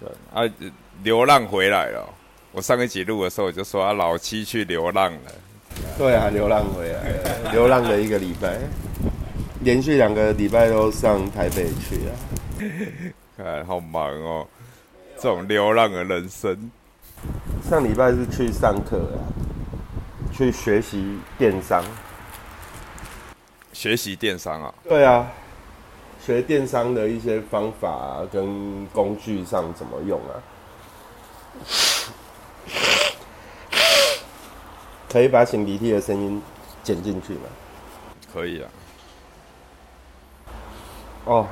对啊，流浪回来了。我上一集录的时候我就说啊，老七去流浪了。对啊，流浪回来了，流浪了一个礼拜，连续两个礼拜都上台北去啊。看，好忙哦，这种流浪的人生。上礼拜是去上课啊，去学习电商。学习电商啊？对啊，学电商的一些方法跟工具上怎么用啊？可以把擤鼻涕的声音剪进去吗？可以啊。哦，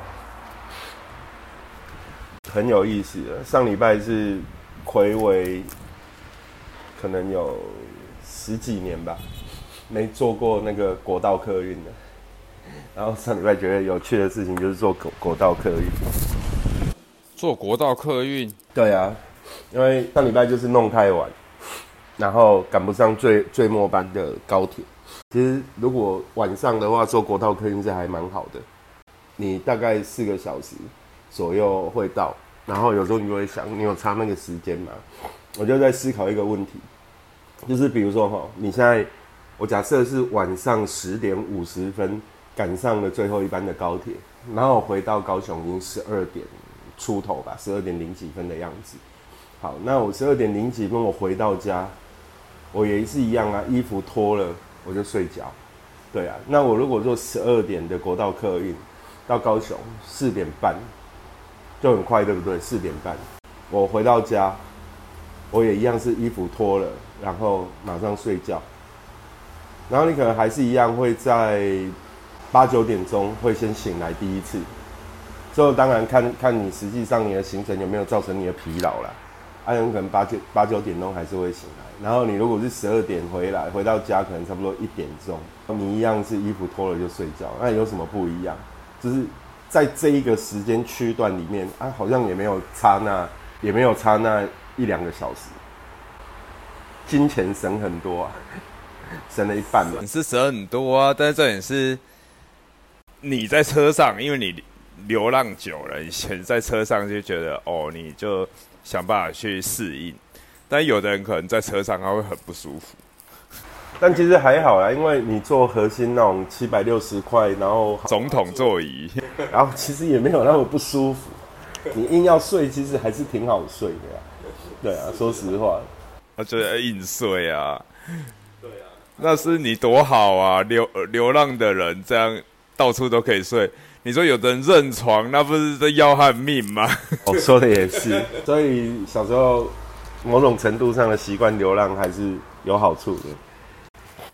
很有意思的。上礼拜是魁违，可能有十几年吧，没坐过那个国道客运的。然后上礼拜觉得有趣的事情就是坐国国道客运。坐国道客运？对啊，因为上礼拜就是弄太晚。然后赶不上最最末班的高铁。其实如果晚上的话，坐国道客运是还蛮好的。你大概四个小时左右会到。然后有时候你就会想，你有差那个时间吗？我就在思考一个问题，就是比如说哈，你现在我假设是晚上十点五十分赶上了最后一班的高铁，然后回到高雄已经十二点出头吧，十二点零几分的样子。好，那我十二点零几分我回到家。我也是一样啊，衣服脱了我就睡觉。对啊，那我如果坐十二点的国道客运到高雄，四点半就很快，对不对？四点半我回到家，我也一样是衣服脱了，然后马上睡觉。然后你可能还是一样会在八九点钟会先醒来第一次，之后当然看看你实际上你的行程有没有造成你的疲劳了。阿勇可能八九八九点钟还是会醒来。然后你如果是十二点回来，回到家可能差不多一点钟，你一样是衣服脱了就睡觉，那有什么不一样？就是在这一个时间区段里面啊，好像也没有差那，也没有差那一两个小时，金钱省很多啊，省了一半嘛。是省很多啊，但是这点是你在车上，因为你流浪久了，以前在车上就觉得哦，你就想办法去适应。但有的人可能在车上他会很不舒服，但其实还好啦，因为你坐核心那种七百六十块，然后总统座椅，然后其实也没有那么不舒服。你硬要睡，其实还是挺好睡的呀。对啊，说实话，我觉得硬睡啊。对啊，那是你多好啊，流流浪的人这样到处都可以睡。你说有的人认床，那不是在要他命吗？我说的也是，所以小时候。某种程度上的习惯流浪还是有好处的。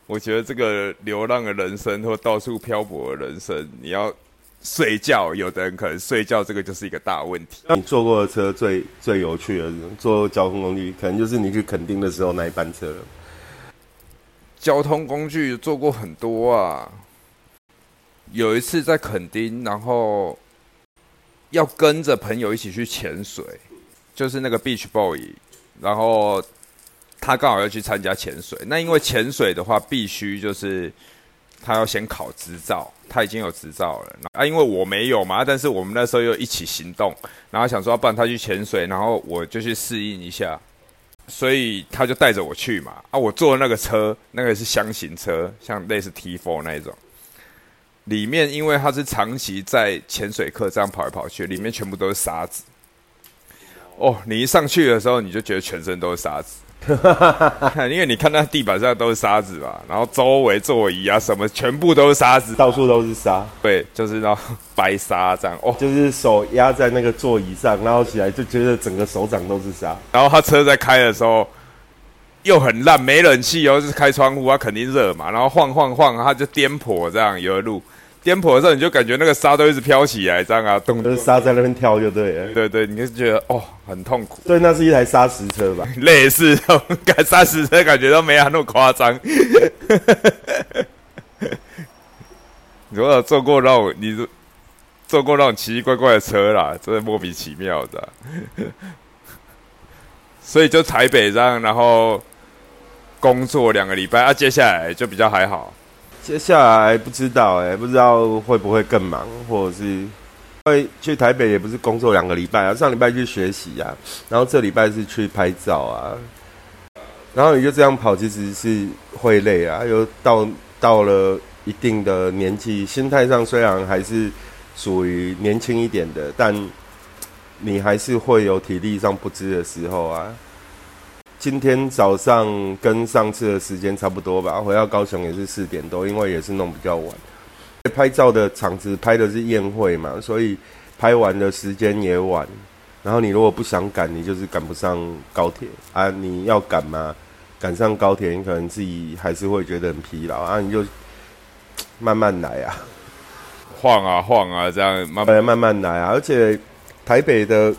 我觉得这个流浪的人生或到处漂泊的人生，你要睡觉，有的人可能睡觉这个就是一个大问题。你坐过的车最最有趣的坐交通工具，可能就是你去垦丁的时候那一班车了。交通工具坐过很多啊，有一次在垦丁，然后要跟着朋友一起去潜水，就是那个 beach boy。然后他刚好要去参加潜水，那因为潜水的话必须就是他要先考执照，他已经有执照了啊，因为我没有嘛，但是我们那时候又一起行动，然后想说，不然他去潜水，然后我就去适应一下，所以他就带着我去嘛啊，我坐的那个车，那个是箱型车，像类似 T4 那一种，里面因为他是长期在潜水课这样跑来跑去，里面全部都是沙子。哦，你一上去的时候，你就觉得全身都是沙子，因为你看那地板上都是沙子嘛，然后周围座椅啊什么全部都是沙子，到处都是沙，对，就是那白沙这样。哦，就是手压在那个座椅上，然后起来就觉得整个手掌都是沙。然后他车在开的时候又很烂，没冷气哦，就是开窗户，他肯定热嘛，然后晃晃晃，他就颠簸这样有路。颠簸的时候，你就感觉那个沙都一直飘起来，这样啊，动就是沙在那边跳，就对了。对对，你就觉得哦，很痛苦。对，那是一台砂石车吧？类似，感砂石车感觉都没有那么夸张。如果坐过那种，你坐过那种奇奇怪怪的车啦，真的莫名其妙的。所以就台北这样，然后工作两个礼拜啊，接下来就比较还好。接下来不知道哎，不知道会不会更忙，或者是会去台北也不是工作两个礼拜啊，上礼拜去学习啊，然后这礼拜是去拍照啊，然后你就这样跑，其实是会累啊。又到到了一定的年纪，心态上虽然还是属于年轻一点的，但你还是会有体力上不支的时候啊。今天早上跟上次的时间差不多吧，回到高雄也是四点多，因为也是弄比较晚。拍照的场子拍的是宴会嘛，所以拍完的时间也晚。然后你如果不想赶，你就是赶不上高铁啊。你要赶嘛，赶上高铁，你可能自己还是会觉得很疲劳啊。你就慢慢来啊，晃啊晃啊，这样慢慢慢慢来啊。而且台北的，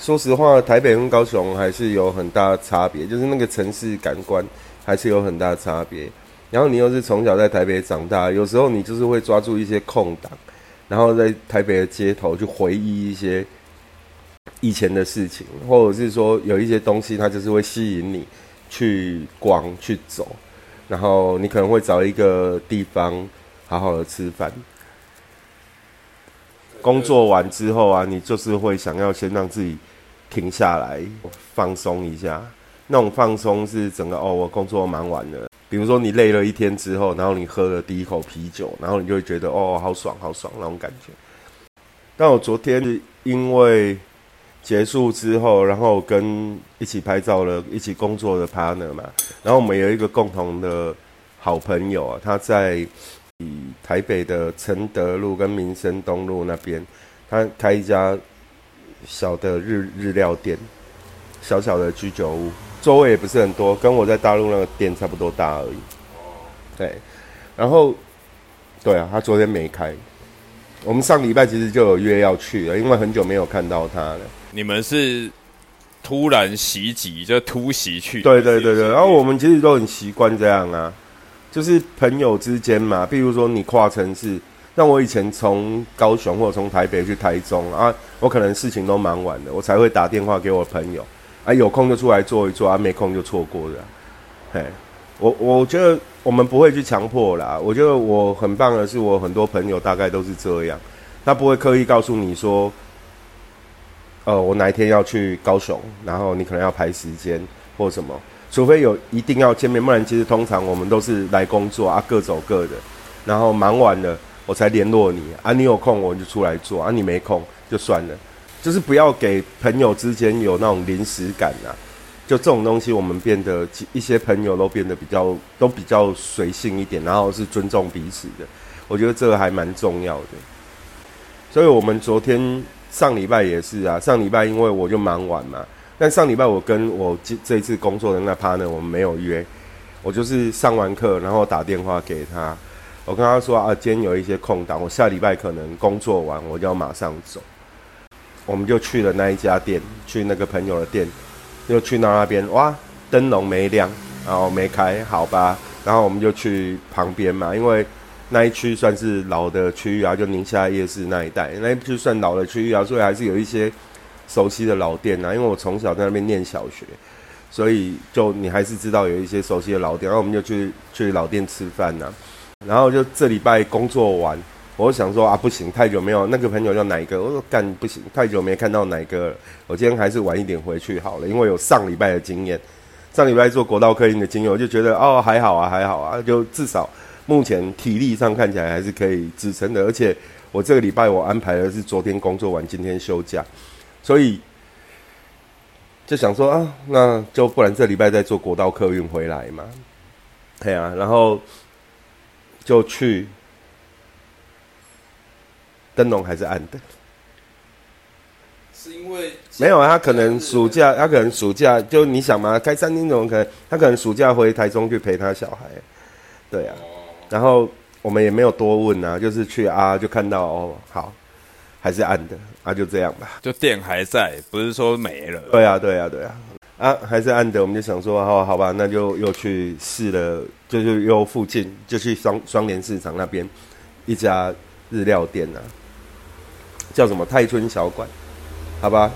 说实话，台北跟高雄还是有很大的差别，就是那个城市感官还是有很大差别。然后你又是从小在台北长大，有时候你就是会抓住一些空档，然后在台北的街头去回忆一些以前的事情，或者是说有一些东西它就是会吸引你去逛去走，然后你可能会找一个地方好好的吃饭。工作完之后啊，你就是会想要先让自己停下来放松一下，那种放松是整个哦，我工作忙完了。比如说你累了一天之后，然后你喝了第一口啤酒，然后你就会觉得哦，好爽，好爽那种感觉。但我昨天是因为结束之后，然后跟一起拍照的、一起工作的 partner 嘛，然后我们有一个共同的好朋友啊，他在以台北的承德路跟民生东路那边，他开一家小的日日料店，小小的居酒屋。座位也不是很多，跟我在大陆那个店差不多大而已。对，然后，对啊，他昨天没开。我们上礼拜其实就有约要去了，因为很久没有看到他了。你们是突然袭击，就突袭去？对对对对。然后我们其实都很习惯这样啊，就是朋友之间嘛。比如说你跨城市，那我以前从高雄或者从台北去台中啊，我可能事情都忙完了，我才会打电话给我朋友。啊，有空就出来坐一坐啊，没空就错过了。嘿，我我觉得我们不会去强迫啦。我觉得我很棒的是，我很多朋友大概都是这样，他不会刻意告诉你说，呃，我哪一天要去高雄，然后你可能要排时间或什么，除非有一定要见面，不然其实通常我们都是来工作啊，各走各的，然后忙完了我才联络你啊，你有空我就出来做啊，你没空就算了。就是不要给朋友之间有那种临时感啊，就这种东西，我们变得一些朋友都变得比较都比较随性一点，然后是尊重彼此的，我觉得这个还蛮重要的。所以我们昨天上礼拜也是啊，上礼拜因为我就忙完嘛，但上礼拜我跟我这这一次工作的那 partner 我们没有约，我就是上完课然后打电话给他，我跟他说啊，今天有一些空档，我下礼拜可能工作完我就要马上走。我们就去了那一家店，去那个朋友的店，又去到那边，哇，灯笼没亮，然后没开，好吧，然后我们就去旁边嘛，因为那一区算是老的区域啊，就宁夏夜市那一带，那一区算老的区域啊，所以还是有一些熟悉的老店啊。因为我从小在那边念小学，所以就你还是知道有一些熟悉的老店，然后我们就去去老店吃饭呐，然后就这礼拜工作完。我想说啊，不行，太久没有那个朋友叫哪一个？我说干不行，太久没看到哪一个了。我今天还是晚一点回去好了，因为有上礼拜的经验，上礼拜做国道客运的经验，我就觉得哦还好啊，还好啊，就至少目前体力上看起来还是可以支撑的。而且我这个礼拜我安排的是昨天工作完，今天休假，所以就想说啊，那就不然这礼拜再坐国道客运回来嘛。对啊，然后就去。灯笼还是暗的，是因为没有啊？他可能暑假，他可能暑假就你想嘛，开餐厅种可能他可能暑假回台中去陪他小孩，对啊。然后我们也没有多问啊，就是去啊，就看到哦，好，还是暗的啊，就这样吧。就店还在，不是说没了。对啊，对啊，对啊，啊，还是暗的。我们就想说，哦好吧，那就又去试了，就是又附近就去双双联市场那边一家日料店啊。叫什么泰春小馆？好吧，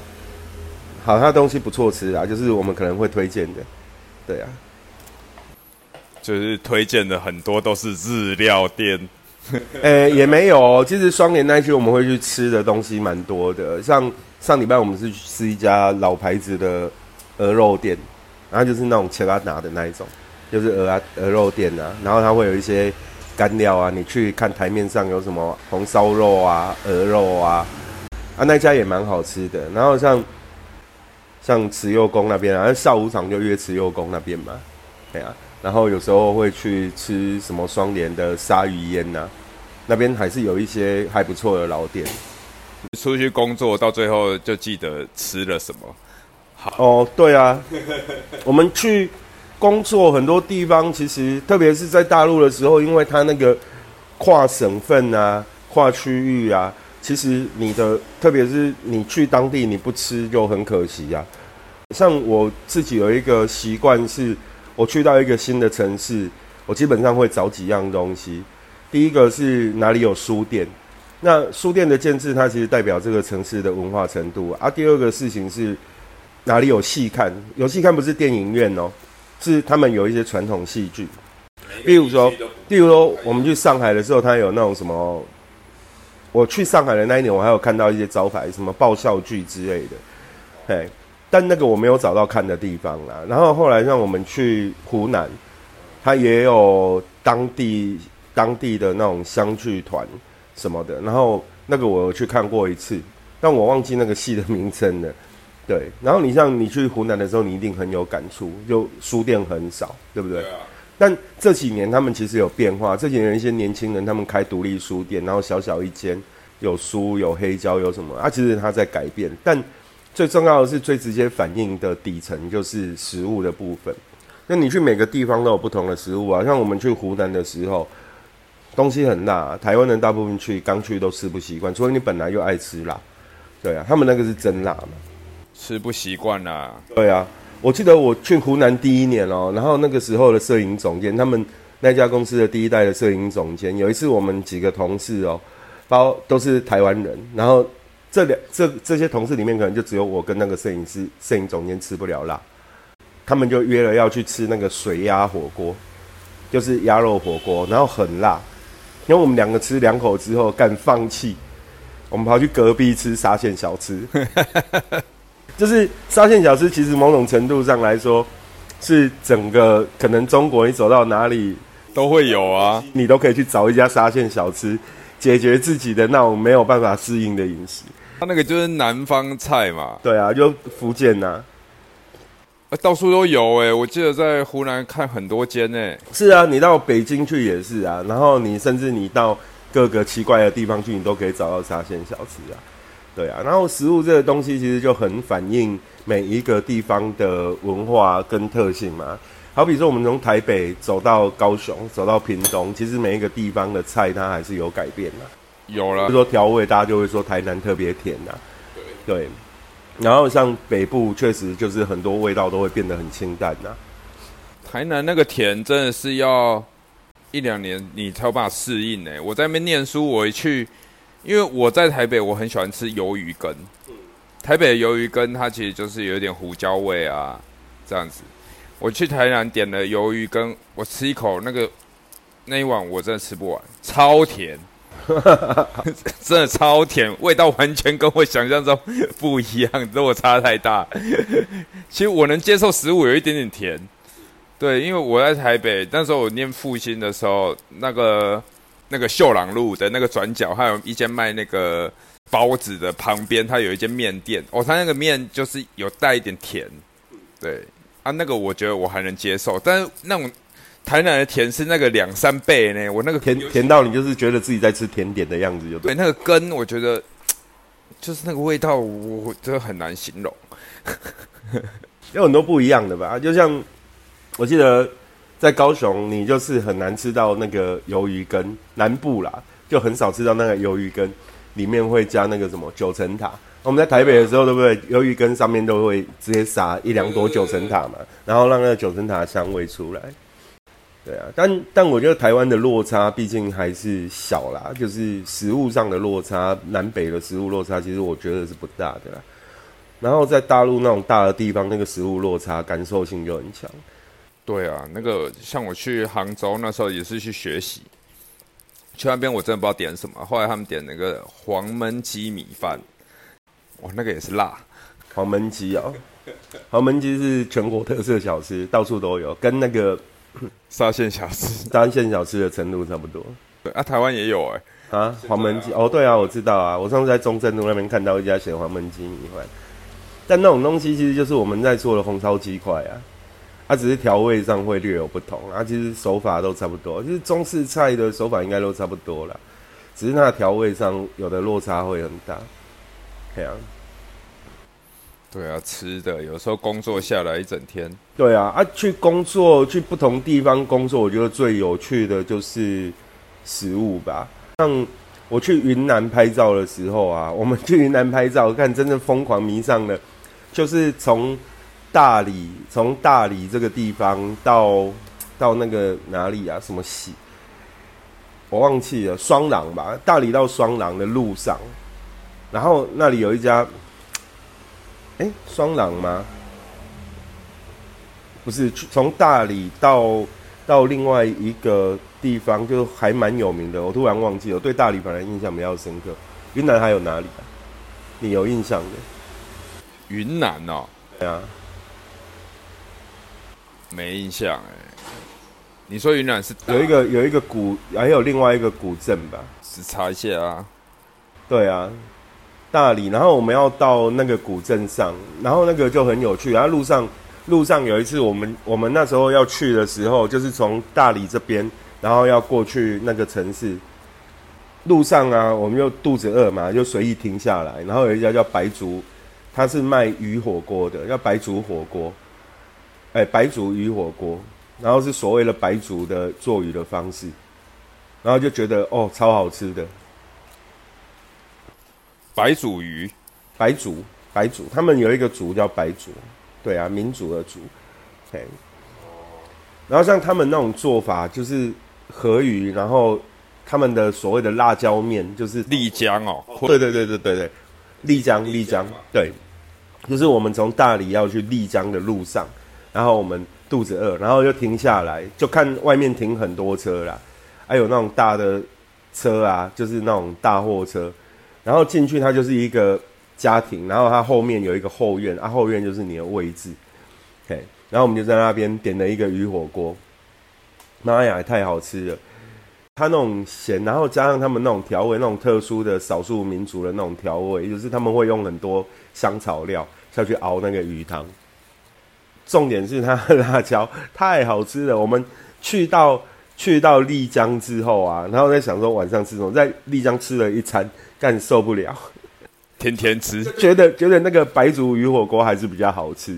好，它东西不错吃啊，就是我们可能会推荐的，对啊，就是推荐的很多都是日料店，呃，也没有。其实双年那一区我们会去吃的东西蛮多的，像上礼拜我们是去吃一家老牌子的鹅肉店，然后就是那种切拉拿的那一种，就是鹅啊鹅肉店啊，然后它会有一些干料啊，你去看台面上有什么红烧肉啊、鹅肉啊，啊那家也蛮好吃的。然后像像慈幼宫那边啊，下午场就约慈幼宫那边嘛，对啊。然后有时候会去吃什么双联的鲨鱼烟呐，那边还是有一些还不错的老店。出去工作到最后就记得吃了什么。好哦，对啊，我们去工作很多地方，其实特别是在大陆的时候，因为它那个跨省份啊、跨区域啊，其实你的特别是你去当地你不吃就很可惜呀。像我自己有一个习惯是。我去到一个新的城市，我基本上会找几样东西。第一个是哪里有书店，那书店的建制它其实代表这个城市的文化程度啊。第二个事情是哪里有戏看，有戏看不是电影院哦，是他们有一些传统戏剧。例如说，例如说我们去上海的时候，它有那种什么，我去上海的那一年，我还有看到一些招牌，什么爆笑剧之类的，嘿。但那个我没有找到看的地方啦。然后后来让我们去湖南，他也有当地当地的那种湘剧团什么的。然后那个我去看过一次，但我忘记那个戏的名称了。对，然后你像你去湖南的时候，你一定很有感触，就书店很少，对不对？对啊。但这几年他们其实有变化，这几年一些年轻人他们开独立书店，然后小小一间，有书有黑胶有什么啊？其实他在改变，但。最重要的是最直接反映的底层就是食物的部分。那你去每个地方都有不同的食物啊，像我们去湖南的时候，东西很辣，台湾人大部分去刚去都吃不习惯，除非你本来就爱吃辣。对啊，他们那个是真辣嘛，吃不习惯啦。对啊，我记得我去湖南第一年哦，然后那个时候的摄影总监，他们那家公司的第一代的摄影总监，有一次我们几个同事哦，包都是台湾人，然后。这两这这些同事里面，可能就只有我跟那个摄影师、摄影总监吃不了辣，他们就约了要去吃那个水鸭火锅，就是鸭肉火锅，然后很辣。因为我们两个吃两口之后，敢放弃，我们跑去隔壁吃沙县小吃。就是沙县小吃，其实某种程度上来说，是整个可能中国你走到哪里都会有啊，你都可以去找一家沙县小吃。解决自己的那种没有办法适应的饮食，他那个就是南方菜嘛。对啊，就福建呐，到处都有哎。我记得在湖南看很多间呢。是啊，你到北京去也是啊。然后你甚至你到各个奇怪的地方去，你都可以找到沙县小吃啊。对啊，然后食物这个东西其实就很反映每一个地方的文化跟特性嘛。好比说，我们从台北走到高雄，走到屏东，其实每一个地方的菜它还是有改变的。有了，就说调味，大家就会说台南特别甜呐。对对。然后像北部，确实就是很多味道都会变得很清淡呐。台南那个甜真的是要一两年你才有办法适应呢。我在那边念书，我一去，因为我在台北，我很喜欢吃鱿鱼羹。台北的鱿鱼羹它其实就是有点胡椒味啊，这样子。我去台南点了鱿鱼羹，我吃一口那个那一碗我真的吃不完，超甜，真的超甜，味道完全跟我想象中不一样，落差太大。其实我能接受食物有一点点甜，对，因为我在台北那时候我念复兴的时候，那个那个秀朗路的那个转角，还有一间卖那个包子的旁边，它有一间面店，哦，它那个面就是有带一点甜，对。啊，那个我觉得我还能接受，但是那种台南的甜是那个两三倍呢。我那个甜甜到你就是觉得自己在吃甜点的样子，就对。那个根我觉得 就是那个味道，我真的很难形容。有很多不一样的吧，就像我记得在高雄，你就是很难吃到那个鱿鱼羹，南部啦就很少吃到那个鱿鱼羹，里面会加那个什么九层塔。我们在台北的时候，对不对？鱿鱼羹上面都会直接撒一两朵九层塔嘛，然后让那个九层塔的香味出来。对啊，但但我觉得台湾的落差毕竟还是小啦，就是食物上的落差，南北的食物落差，其实我觉得是不大的啦。然后在大陆那种大的地方，那个食物落差感受性就很强。对啊，那个像我去杭州那时候也是去学习。去那边我真的不知道点什么，后来他们点那个黄焖鸡米饭，哇，那个也是辣。黄焖鸡哦，黄焖鸡是全国特色小吃，到处都有，跟那个 沙县小吃、沙县小吃的程度差不多。对啊，台湾也有哎。啊，黄焖鸡。哦，对啊，我知道啊，我上次在中正路那边看到一家写黄焖鸡米饭，但那种东西其实就是我们在做的红烧鸡块啊，它只是调味上会略有不同，啊，其实手法都差不多，就是中式菜的手法应该都差不多了，只是它的调味上有的落差会很大，这样。对啊，吃的有时候工作下来一整天。对啊，啊，去工作去不同地方工作，我觉得最有趣的就是食物吧。像我去云南拍照的时候啊，我们去云南拍照，看真正疯狂迷上了，就是从大理，从大理这个地方到到那个哪里啊？什么西？我忘记了，双廊吧？大理到双廊的路上，然后那里有一家，哎，双廊吗？不是，从大理到到另外一个。地方就还蛮有名的，我突然忘记了。对大理本来印象比较深刻。云南还有哪里啊？你有印象的？云南哦，对啊，没印象哎。你说云南是有一个有一个古，还有另外一个古镇吧？只查一下啊。对啊，大理，然后我们要到那个古镇上，然后那个就很有趣。然后路上路上有一次，我们我们那时候要去的时候，就是从大理这边。然后要过去那个城市，路上啊，我们又肚子饿嘛，就随意停下来。然后有一家叫白族，他是卖鱼火锅的，叫白族火锅。哎，白族鱼火锅，然后是所谓的白族的做鱼的方式，然后就觉得哦，超好吃的。白煮鱼，白族，白族，他们有一个族叫白族，对啊，民族的族。OK，然后像他们那种做法，就是。河鱼，然后他们的所谓的辣椒面就是丽江哦，对对对对对对，丽江丽江，对，就是我们从大理要去丽江的路上，然后我们肚子饿，然后就停下来，就看外面停很多车啦，还有那种大的车啊，就是那种大货车，然后进去它就是一个家庭，然后它后面有一个后院，啊后院就是你的位置，OK，然后我们就在那边点了一个鱼火锅。妈呀，太好吃了！它那种咸，然后加上他们那种调味，那种特殊的少数民族的那种调味，就是他们会用很多香草料下去熬那个鱼汤。重点是它的辣椒太好吃了。我们去到去到丽江之后啊，然后在想说晚上吃什么，在丽江吃了一餐，干受不了，天天吃，觉得觉得那个白族鱼火锅还是比较好吃，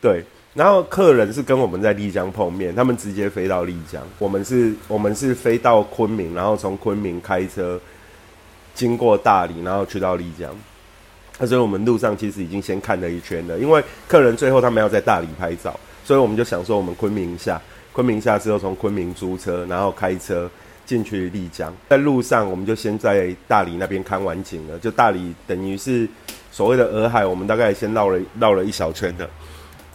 对。然后客人是跟我们在丽江碰面，他们直接飞到丽江，我们是，我们是飞到昆明，然后从昆明开车经过大理，然后去到丽江。那所以我们路上其实已经先看了一圈了，因为客人最后他们要在大理拍照，所以我们就想说我们昆明下，昆明下之后从昆明租车，然后开车进去丽江。在路上我们就先在大理那边看完景了，就大理等于是所谓的洱海，我们大概先绕了绕了一小圈的。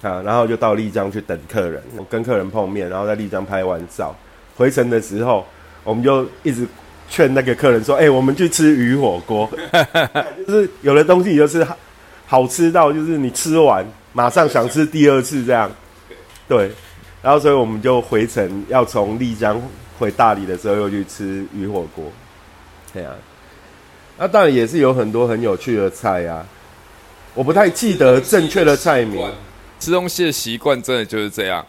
啊，然后就到丽江去等客人，跟客人碰面，然后在丽江拍完照，回程的时候，我们就一直劝那个客人说：“哎，我们去吃鱼火锅，就是有的东西就是好吃到，就是你吃完马上想吃第二次这样。”对，然后所以我们就回程，要从丽江回大理的时候又去吃鱼火锅。对啊，那当然也是有很多很有趣的菜啊，我不太记得正确的菜名。吃东西的习惯真的就是这样，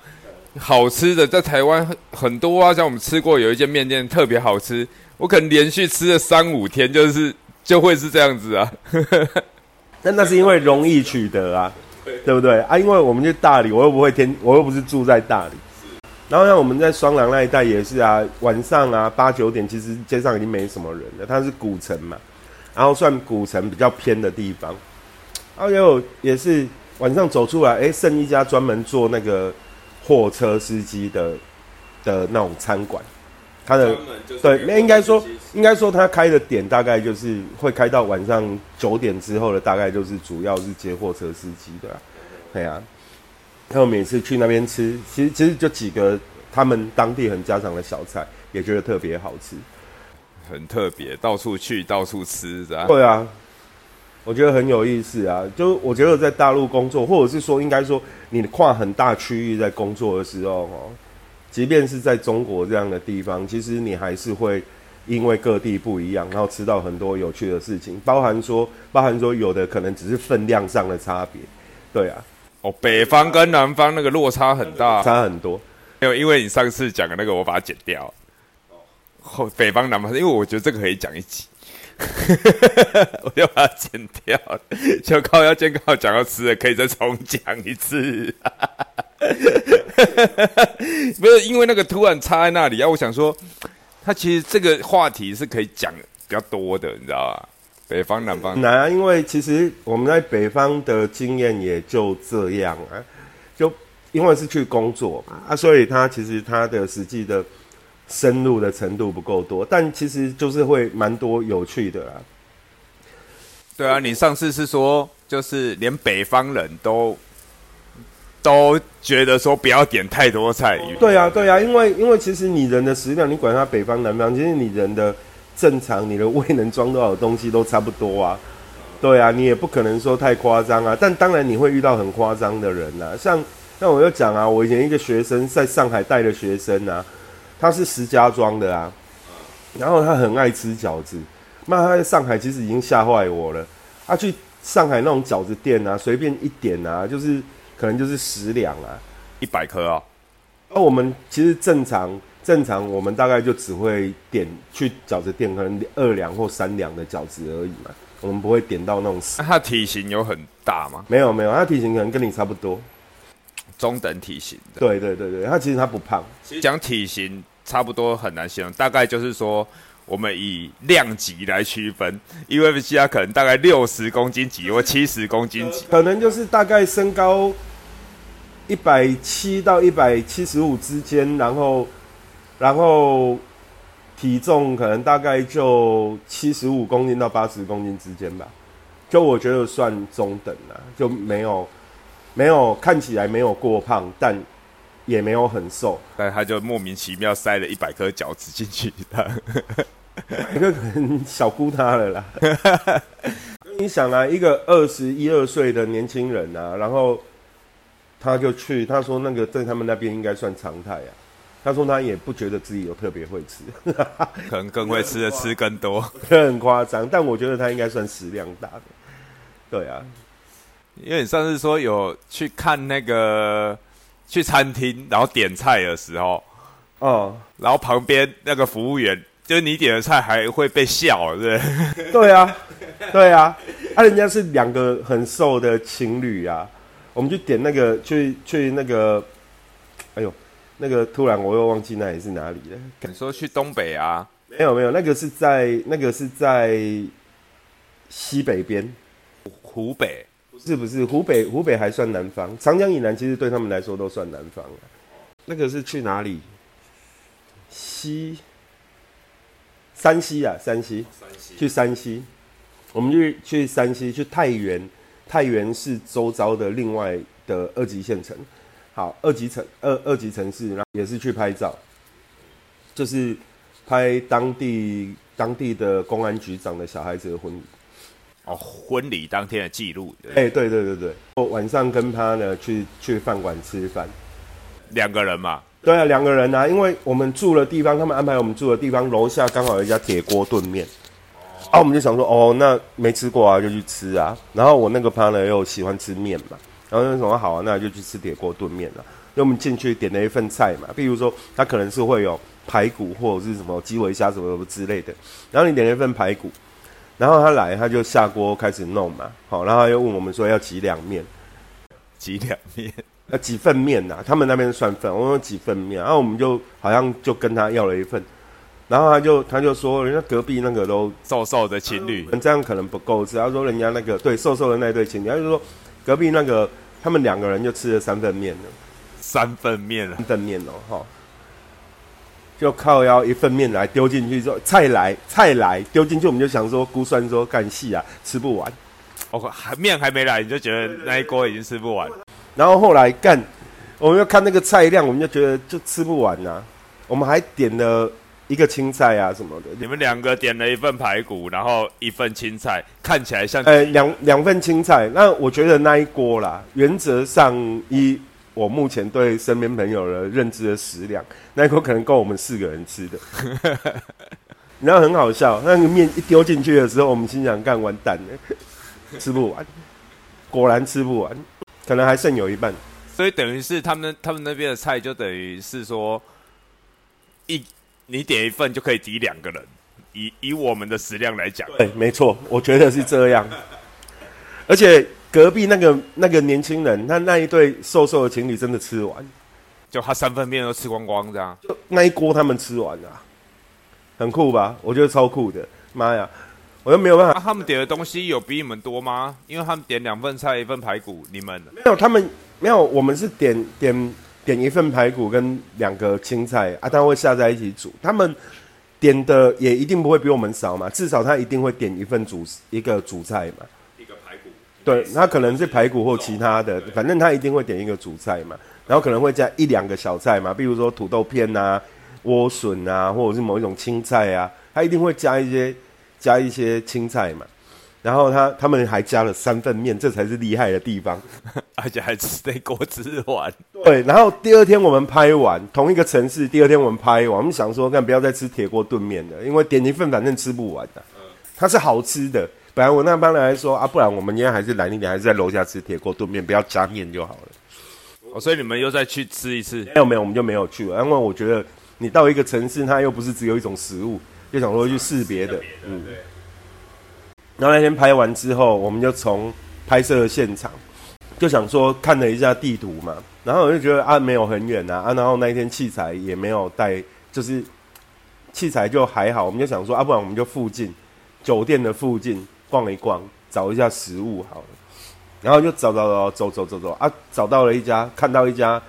好吃的在台湾很多啊，像我们吃过有一间面店特别好吃，我可能连续吃了三五天，就是就会是这样子啊。但那是因为容易取得啊，对不对啊？因为我们去大理，我又不会天，我又不是住在大理。然后像我们在双廊那一带也是啊，晚上啊八九点，其实街上已经没什么人了。它是古城嘛，然后算古城比较偏的地方，然后也有也是。晚上走出来，哎，剩一家专门做那个货车司机的的那种餐馆，他的对，那应该说，应该说他开的点大概就是会开到晚上九点之后的，大概就是主要是接货车司机的，对啊。然后每次去那边吃，其实其实就几个他们当地很家常的小菜，也觉得特别好吃。很特别，到处去，到处吃，是吧。对啊，我觉得很有意思啊。就我觉得在大陆工作，或者是说应该说你跨很大区域在工作的时候，哦，即便是在中国这样的地方，其实你还是会因为各地不一样，然后吃到很多有趣的事情，包含说，包含说有的可能只是分量上的差别。对啊，哦，北方跟南方那个落差很大，差很多。没有，因为你上次讲的那个，我把它剪掉。哦，北方南方，因为我觉得这个可以讲一集，我就把它剪掉了。就靠要健康讲到吃的，可以再重讲一次。不是因为那个突然插在那里啊，我想说，他其实这个话题是可以讲比较多的，你知道吧？北方南方难啊，因为其实我们在北方的经验也就这样啊，就因为是去工作嘛啊，所以他其实他的实际的深入的程度不够多，但其实就是会蛮多有趣的啦。对啊，你上次是说，就是连北方人都都觉得说不要点太多菜。对啊，对啊，因为因为其实你人的食量，你管它北方南方，其实你人的。正常，你的胃能装多少东西都差不多啊，对啊，你也不可能说太夸张啊。但当然你会遇到很夸张的人呐，像那我就讲啊，我以前一个学生在上海带的学生啊，他是石家庄的啊，然后他很爱吃饺子，那他在上海其实已经吓坏我了。他去上海那种饺子店啊，随便一点啊，就是可能就是十两啊，一百颗啊。那我们其实正常。正常我们大概就只会点去饺子店，可能二两或三两的饺子而已嘛。我们不会点到那种。那它体型有很大吗？没有没有，它体型可能跟你差不多，中等体型的。对对对对，它其实它不胖。其实讲体型差不多很难形容，大概就是说我们以量级来区分，UFC 它可能大概六十公斤级或七十公斤级，可能就是大概身高一百七到一百七十五之间，然后。然后体重可能大概就七十五公斤到八十公斤之间吧，就我觉得算中等了，就没有没有看起来没有过胖，但也没有很瘦，但他就莫名其妙塞了一百颗饺子进去，一个可能小估他了啦。你想啊，一个二十一二岁的年轻人啊，然后他就去，他说那个在他们那边应该算常态啊。他说他也不觉得自己有特别会吃，可能更会吃的吃更多，很夸张。但我觉得他应该算食量大的。对啊，因为你上次说有去看那个去餐厅，然后点菜的时候，哦，然后旁边那个服务员就是你点的菜还会被笑，对不对？对啊，对啊，啊，人家是两个很瘦的情侣啊，我们去点那个去去那个，哎呦。那个突然我又忘记那里是哪里了。你说去东北啊？没有没有，那个是在那个是在西北边，湖北不是不是湖北湖北还算南方，长江以南其实对他们来说都算南方了。那个是去哪里？西山西啊，山西，去山西，我们去去山西去太原，太原是周遭的另外的二级县城。好，二级城二二级城市，然后也是去拍照，就是拍当地当地的公安局长的小孩子的婚礼。哦，婚礼当天的记录。哎，对对对对，我晚上跟他呢去去饭馆吃饭，两个人嘛。对啊，两个人啊，因为我们住的地方，他们安排我们住的地方楼下刚好有一家铁锅炖面，啊，我们就想说，哦，那没吃过啊，就去吃啊。然后我那个 partner 又喜欢吃面嘛。然后说什么好啊，那就去吃铁锅炖面了。因为我们进去点了一份菜嘛，比如说他可能是会有排骨或者是什么鸡尾虾什么什么之类的。然后你点了一份排骨，然后他来他就下锅开始弄嘛，好，然后又问我们说要几两面，几两面，那几份面呐？他们那边算份，我说几份面，然后我们就好像就跟他要了一份，然后他就他就说人家隔壁那个都瘦瘦的情侣，这样可能不够吃。他说人家那个对瘦瘦的那对情侣，他就说隔壁那个。他们两个人就吃了三份面了，三份面了，三份面哦，哈，就靠要一份面来丢进去之后，菜来菜来丢进去，我们就想说估算说干细啊，吃不完，哦，还面还没来，你就觉得那一锅已经吃不完，然后后来干，我们要看那个菜量，我们就觉得就吃不完呐，我们还点了一一个青菜啊什么的。你们两个点了一份排骨，然后一份青菜，看起来像呃两两份青菜。那我觉得那一锅啦，原则上一我目前对身边朋友的认知的食量，那一锅可能够我们四个人吃的。你知道很好笑，那个面一丢进去的时候，我们心想干完蛋了，吃不完，果然吃不完，可能还剩有一半。所以等于是他们他们那边的菜就等于是说，一你点一份就可以抵两个人，以以我们的食量来讲，对，没错，我觉得是这样。而且隔壁那个那个年轻人，他那一对瘦瘦的情侣真的吃完，就他三份面都吃光光这样，就那一锅他们吃完了。很酷吧？我觉得超酷的。妈呀，我又没有办法。他们点的东西有比你们多吗？因为他们点两份菜一份排骨，你们没有？他们没有。我们是点点点一份排骨跟两个青菜啊，他会下在一起煮。他们点的也一定不会比我们少嘛，至少他一定会点一份主一个主菜嘛。一个排骨。对，他可能是排骨或其他的，反正他一定会点一个主菜嘛，然后可能会加一两个小菜嘛，比如说土豆片呐。莴笋啊，或者是某一种青菜啊，他一定会加一些加一些青菜嘛。然后他他们还加了三份面，这才是厉害的地方，而且还吃那锅吃完。对，然后第二天我们拍完同一个城市，第二天我们拍完，我们想说，干不要再吃铁锅炖面了，因为点一份反正吃不完的。它是好吃的。本来我那帮人还说啊，不然我们今天还是懒一点，还是在楼下吃铁锅炖面，不要加面就好了。哦，所以你们又再去吃一次？没有没有，我们就没有去了，因为我觉得。你到一个城市，它又不是只有一种食物，就想说去试别的。嗯。然后那天拍完之后，我们就从拍摄现场就想说看了一下地图嘛，然后我就觉得啊没有很远啊，啊然后那一天器材也没有带，就是器材就还好，我们就想说啊不然我们就附近酒店的附近逛一逛，找一下食物好了。然后就找找找走走走走啊，找到了一家，看到一家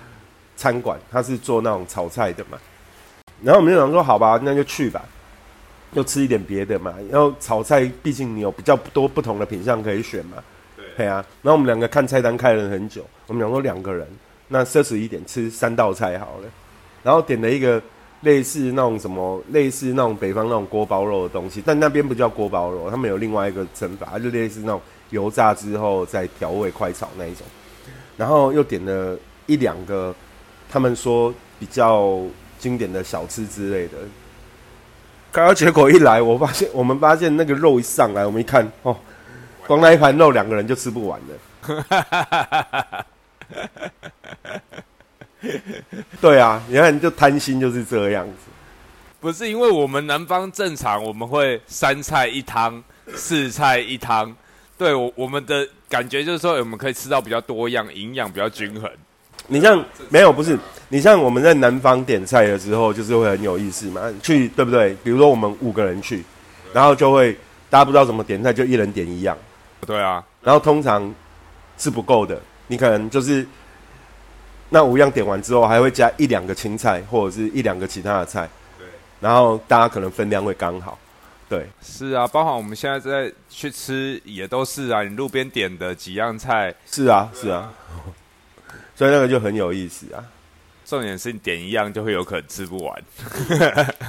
餐馆，他是做那种炒菜的嘛。然后我们就想说，好吧，那就去吧，就吃一点别的嘛。然后炒菜，毕竟你有比较多不同的品相可以选嘛。对啊。然后我们两个看菜单看了很久，我们想说两个人，那奢侈一点，吃三道菜好了。然后点了一个类似那种什么，类似那种北方那种锅包肉的东西，但那边不叫锅包肉，他们有另外一个称法，就类似那种油炸之后再调味快炒那一种。然后又点了一两个，他们说比较。经典的小吃之类的，刚刚结果一来，我发现我们发现那个肉一上来，我们一看哦，光那一盘肉两个人就吃不完了。对啊，你看就贪心就是这样子。不是因为我们南方正常我们会三菜一汤、四菜一汤，对我我们的感觉就是说我们可以吃到比较多样，营养比较均衡。你像没有不是，你像我们在南方点菜的时候，就是会很有意思嘛。去对不对？比如说我们五个人去，然后就会大家不知道怎么点菜，就一人点一样。对啊，然后通常是不够的，你可能就是那五样点完之后，还会加一两个青菜或者是一两个其他的菜。对，然后大家可能分量会刚好。对，是啊，包括我们现在在去吃也都是啊，你路边点的几样菜。是啊，是啊。所以那个就很有意思啊！重点是你点一样就会有可能吃不完。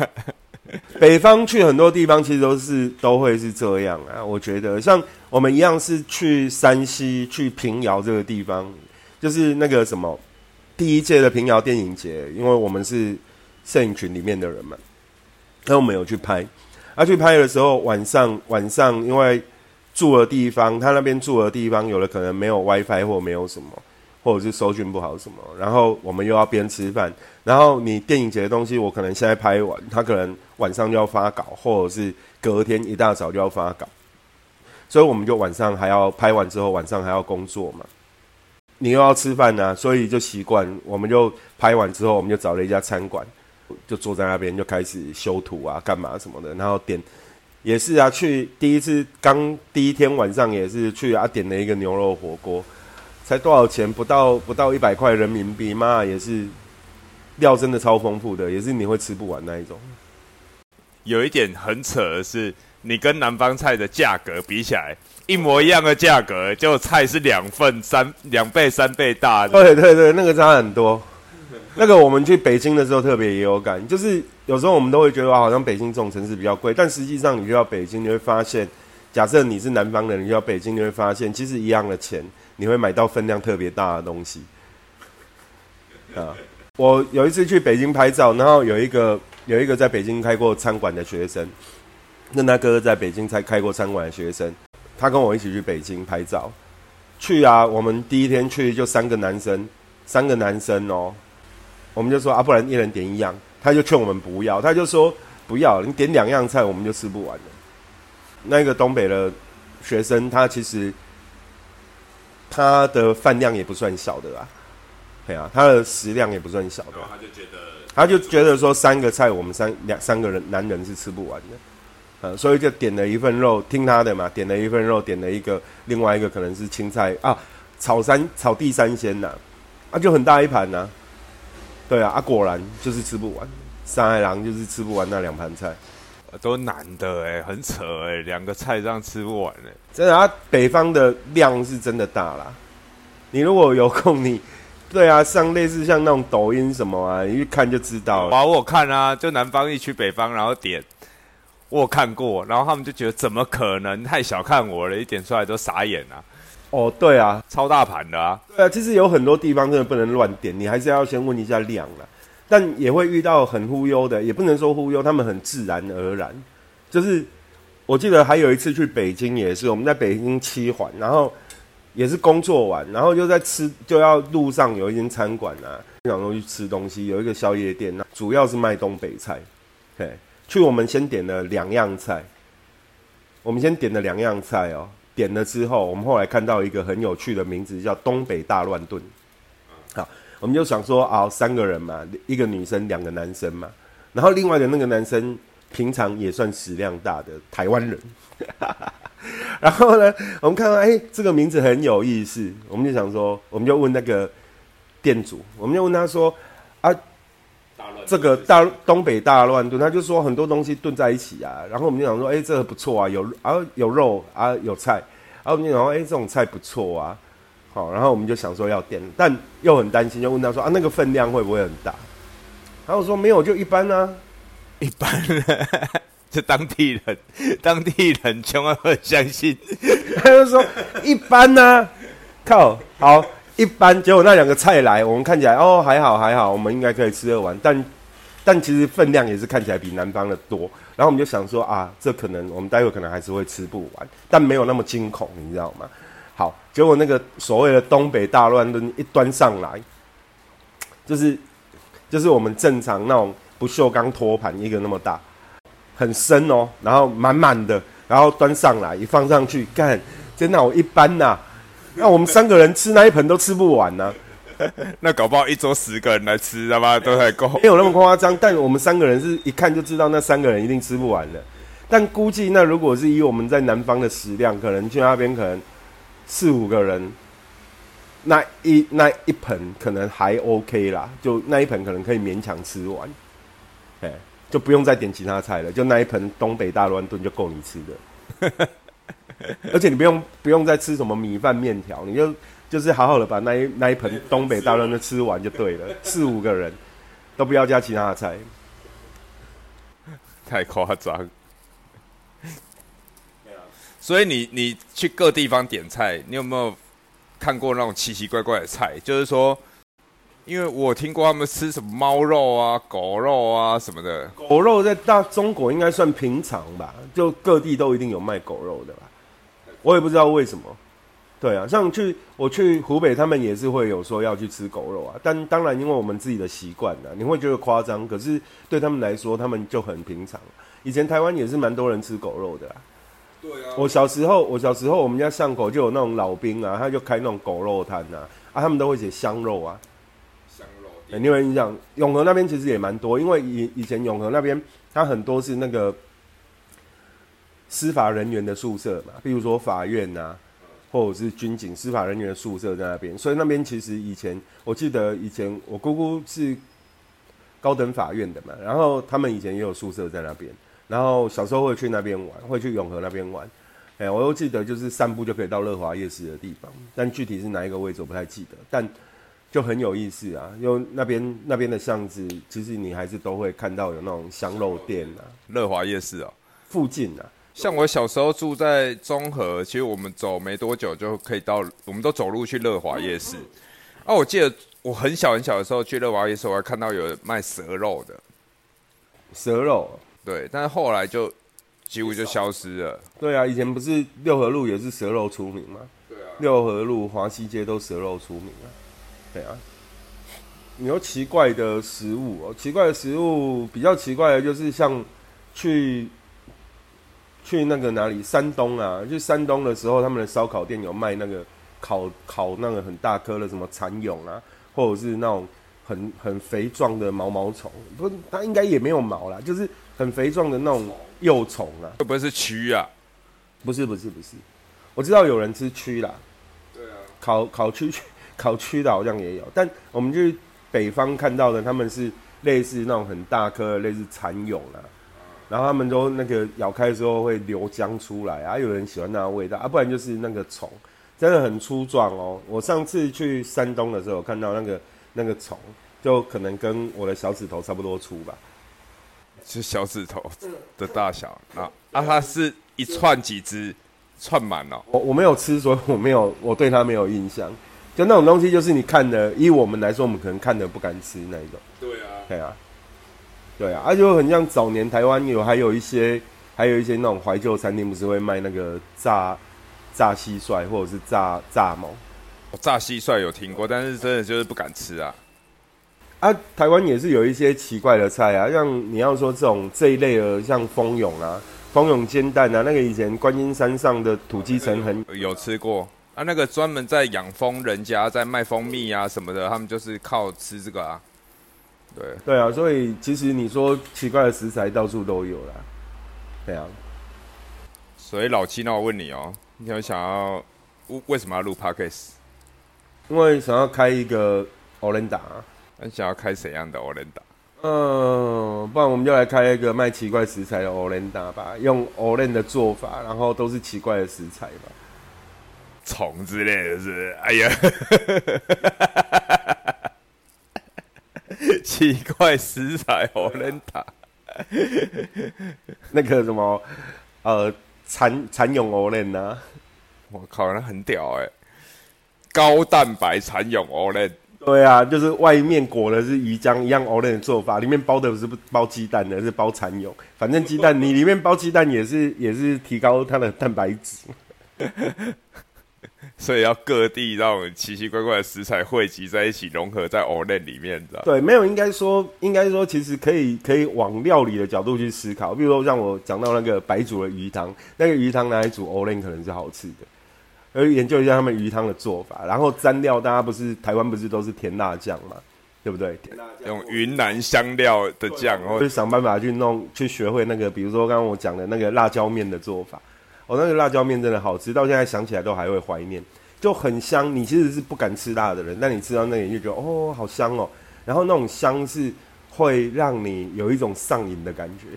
北方去很多地方其实都是都会是这样啊，我觉得像我们一样是去山西去平遥这个地方，就是那个什么第一届的平遥电影节，因为我们是摄影群里面的人嘛，那我们有去拍。啊，去拍的时候晚上晚上因为住的地方，他那边住的地方有的可能没有 WiFi 或没有什么。或者是收讯不好什么，然后我们又要边吃饭，然后你电影节的东西，我可能现在拍完，他可能晚上就要发稿，或者是隔天一大早就要发稿，所以我们就晚上还要拍完之后，晚上还要工作嘛。你又要吃饭呢，所以就习惯，我们就拍完之后，我们就找了一家餐馆，就坐在那边就开始修图啊，干嘛什么的，然后点也是啊，去第一次刚第一天晚上也是去啊，点了一个牛肉火锅。才多少钱？不到不到一百块人民币妈，也是料真的超丰富的，也是你会吃不完那一种。有一点很扯的是，你跟南方菜的价格比起来，一模一样的价格，就菜是两份三两倍三倍大。对对对，那个差很多。那个我们去北京的时候特别也有感，就是有时候我们都会觉得好像北京这种城市比较贵，但实际上你去到北京，你会发现，假设你是南方人，你去到北京，你会发现其实一样的钱，你会买到分量特别大的东西。啊，我有一次去北京拍照，然后有一个有一个在北京开过餐馆的学生，那他哥哥在北京才开过餐馆的学生，他跟我一起去北京拍照。去啊，我们第一天去就三个男生，三个男生哦，我们就说啊，不然一人点一样。他就劝我们不要，他就说不要，你点两样菜我们就吃不完了。那个东北的学生，他其实他的饭量也不算小的啦，对啊，他的食量也不算小的。他就觉得，他就觉得说三个菜我们三两三个人男人是吃不完的，呃，所以就点了一份肉，听他的嘛，点了一份肉，点了一个另外一个可能是青菜啊，炒三炒地三鲜呐，啊，就很大一盘呐。对啊，啊果然就是吃不完，上海狼就是吃不完那两盘菜，都难的哎，很扯哎，两个菜这样吃不完哎，真的啊，北方的量是真的大啦。你如果有空，你对啊，上类似像那种抖音什么啊，一看就知道。啊，我看啊，就南方一区北方，然后点，我看过，然后他们就觉得怎么可能，太小看我了，一点出来都傻眼啊。哦，对啊，超大盘的啊！对啊，其实有很多地方真的不能乱点，你还是要先问一下量了。但也会遇到很忽悠的，也不能说忽悠，他们很自然而然。就是我记得还有一次去北京，也是我们在北京七环，然后也是工作完，然后就在吃，就要路上有一间餐馆啊，想说去吃东西，有一个宵夜店，那主要是卖东北菜。对，去我们先点了两样菜，我们先点了两样菜哦。点了之后，我们后来看到一个很有趣的名字，叫“东北大乱炖”。好，我们就想说啊，三个人嘛，一个女生，两个男生嘛。然后另外的那个男生平常也算食量大的台湾人。然后呢，我们看到哎，这个名字很有意思，我们就想说，我们就问那个店主，我们就问他说啊，这个大东北大乱炖，他就说很多东西炖在一起啊。然后我们就想说，哎，这个不错啊，有啊有肉啊有菜。然后我们就想说，哎，这种菜不错啊，好，然后我们就想说要点，但又很担心，就问他说啊，那个分量会不会很大？然后我说没有，就一般啊，一般，就当地人，当地人千万不相信。他就说一般呢，靠，好一般。结果那两个菜来，我们看起来哦还好还好，我们应该可以吃得完，但但其实分量也是看起来比南方的多。然后我们就想说啊，这可能我们待会可能还是会吃不完，但没有那么惊恐，你知道吗？好，结果那个所谓的东北大乱炖一端上来，就是就是我们正常那种不锈钢托盘一个那么大，很深哦，然后满满的，然后端上来一放上去，干，真的我一般呐，那我们三个人吃那一盆都吃不完呢。那搞不好一桌十个人来吃，他妈都还够。没有那么夸张，但我们三个人是一看就知道那三个人一定吃不完的。但估计那如果是以我们在南方的食量，可能去那边可能四五个人，那一那一盆可能还 OK 啦，就那一盆可能可以勉强吃完，哎，就不用再点其他菜了，就那一盆东北大乱炖就够你吃的。而且你不用不用再吃什么米饭面条，你就。就是好好的把那一那一盆东北大乱炖吃完就对了，四五个人都不要加其他的菜，太夸张。所以你你去各地方点菜，你有没有看过那种奇奇怪怪的菜？就是说，因为我听过他们吃什么猫肉啊、狗肉啊什么的。狗肉在大中国应该算平常吧，就各地都一定有卖狗肉的吧。我也不知道为什么。对啊，像去我去湖北，他们也是会有说要去吃狗肉啊。但当然，因为我们自己的习惯呢，你会觉得夸张。可是对他们来说，他们就很平常。以前台湾也是蛮多人吃狗肉的啦。对啊。我小时候，我小时候我们家巷口就有那种老兵啊，他就开那种狗肉摊呐，啊，他们都会写香肉啊。香肉。你有印象？永和那边其实也蛮多，因为以以前永和那边，它很多是那个司法人员的宿舍嘛，比如说法院呐。或者是军警、司法人员的宿舍在那边，所以那边其实以前我记得以前我姑姑是高等法院的嘛，然后他们以前也有宿舍在那边，然后小时候会去那边玩，会去永和那边玩，哎，我又记得就是散步就可以到乐华夜市的地方，但具体是哪一个位置我不太记得，但就很有意思啊。因为那边那边的巷子，其实你还是都会看到有那种香肉店啊，乐华夜市哦。附近啊，像我小时候住在中和，其实我们走没多久就可以到，我们都走路去乐华夜市。啊，我记得我很小很小的时候去乐华夜市，我还看到有卖蛇肉的，蛇肉。对，但是后来就几乎就消失了。对啊，以前不是六合路也是蛇肉出名吗？对啊，六合路、华西街都蛇肉出名啊。对啊，你说奇怪的食物哦，奇怪的食物比较奇怪的就是像去去那个哪里山东啊，去山东的时候，他们的烧烤店有卖那个烤烤那个很大颗的什么蚕蛹啊，或者是那种很很肥壮的毛毛虫，不，它应该也没有毛啦，就是很肥壮的那种幼虫啊。会不会是蛆啊？不是不是不是，我知道有人吃蛆啦，对啊，烤烤蛆 烤蛆的好像也有，但我们去北方看到的，他们是类似那种很大颗的类似蚕蛹啦，然后他们都那个咬开的时候会流浆出来啊，有人喜欢那个味道啊，不然就是那个虫，真的很粗壮哦。我上次去山东的时候看到那个那个虫，就可能跟我的小指头差不多粗吧。是小指头的大小啊啊！它是一串几只串满了，我我没有吃，所以我没有我对它没有印象。就那种东西，就是你看的，以我们来说，我们可能看的不敢吃那一种。对啊，对啊，对啊，而且很像早年台湾有还有一些还有一些那种怀旧餐厅，不是会卖那个炸炸蟋蟀或者是炸炸毛。炸蟋蟀有听过，但是真的就是不敢吃啊。啊，台湾也是有一些奇怪的菜啊，像你要说这种这一类的，像蜂蛹啊、蜂蛹煎蛋啊，那个以前观音山上的土鸡城很有吃过啊。那个专门在养蜂人家在卖蜂蜜啊什么的，他们就是靠吃这个啊。对对啊，所以其实你说奇怪的食材到处都有啦。对啊，所以老七，那我问你哦，你有想要为为什么要录 podcast？因为想要开一个 Olinda。你想要开怎样的 Olinda？嗯，不然我们就来开一个卖奇怪食材的 Olinda 吧，用 Olin 的做法，然后都是奇怪的食材吧，虫之类的是？哎呀，奇怪食材 Olinda，那个什么呃蚕蚕蛹 Olin 呢？我靠，那很屌哎，高蛋白蚕蛹 Olin。对啊，就是外面裹的是鱼浆一样 o l 的做法，里面包的不是不包鸡蛋的，是包蚕蛹。反正鸡蛋你里面包鸡蛋也是也是提高它的蛋白质。所以要各地让奇奇怪怪的食材汇集在一起，融合在 o l 里面，知道对，没有应该说应该说其实可以可以往料理的角度去思考，比如说像我讲到那个白煮的鱼汤，那个鱼汤拿来煮 o l 可能是好吃的。而研究一下他们鱼汤的做法，然后蘸料，大家不是台湾不是都是甜辣酱嘛，对不对？用云南香料的酱，然后就想办法去弄，去学会那个，比如说刚刚我讲的那个辣椒面的做法。哦，那个辣椒面真的好吃，到现在想起来都还会怀念，就很香。你其实是不敢吃辣的人，但你吃到那里就觉得哦，好香哦。然后那种香是会让你有一种上瘾的感觉，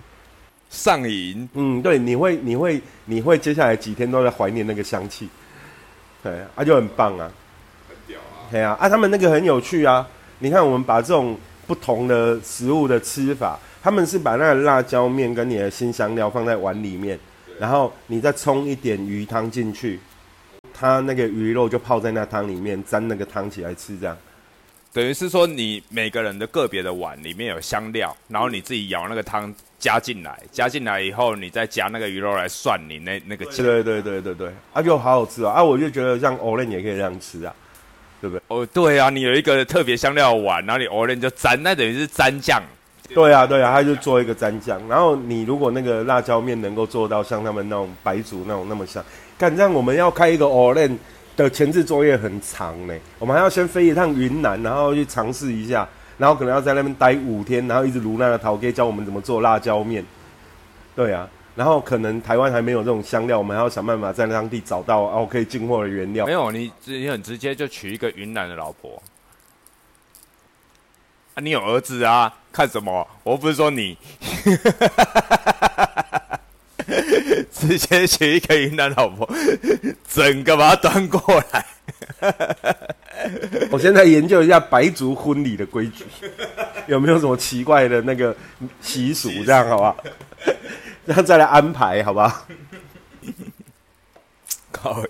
上瘾。嗯，对，你会，你会，你会接下来几天都在怀念那个香气。对，啊就很棒啊，很屌啊！对啊，啊他们那个很有趣啊。你看，我们把这种不同的食物的吃法，他们是把那个辣椒面跟你的新香料放在碗里面，然后你再冲一点鱼汤进去，它那个鱼肉就泡在那汤里面，沾那个汤起来吃，这样。等于是说，你每个人的个别的碗里面有香料，然后你自己舀那个汤加进来，加进来以后，你再夹那个鱼肉来涮你那那个。对对对对对，啊就好好吃啊！啊，我就觉得像 e n 也可以这样吃啊，对不对？哦，对啊，你有一个特别香料碗，然后你 e n 就沾，那等于是沾酱。对啊对啊，他就做一个沾酱。然后你如果那个辣椒面能够做到像他们那种白煮那种那么香，干这样我们要开一个 o l e n 的前置作业很长呢，我们还要先飞一趟云南，然后去尝试一下，然后可能要在那边待五天，然后一直卢那个陶哥教我们怎么做辣椒面。对啊，然后可能台湾还没有这种香料，我们还要想办法在当地找到哦可以进货的原料。没有，你你很直接就娶一个云南的老婆啊？你有儿子啊？看什么？我不是说你。直接娶一个云南老婆，整个把它端过来。我现在研究一下白族婚礼的规矩，有没有什么奇怪的那个习俗？这样好不好？然后再来安排，好不好？靠呀！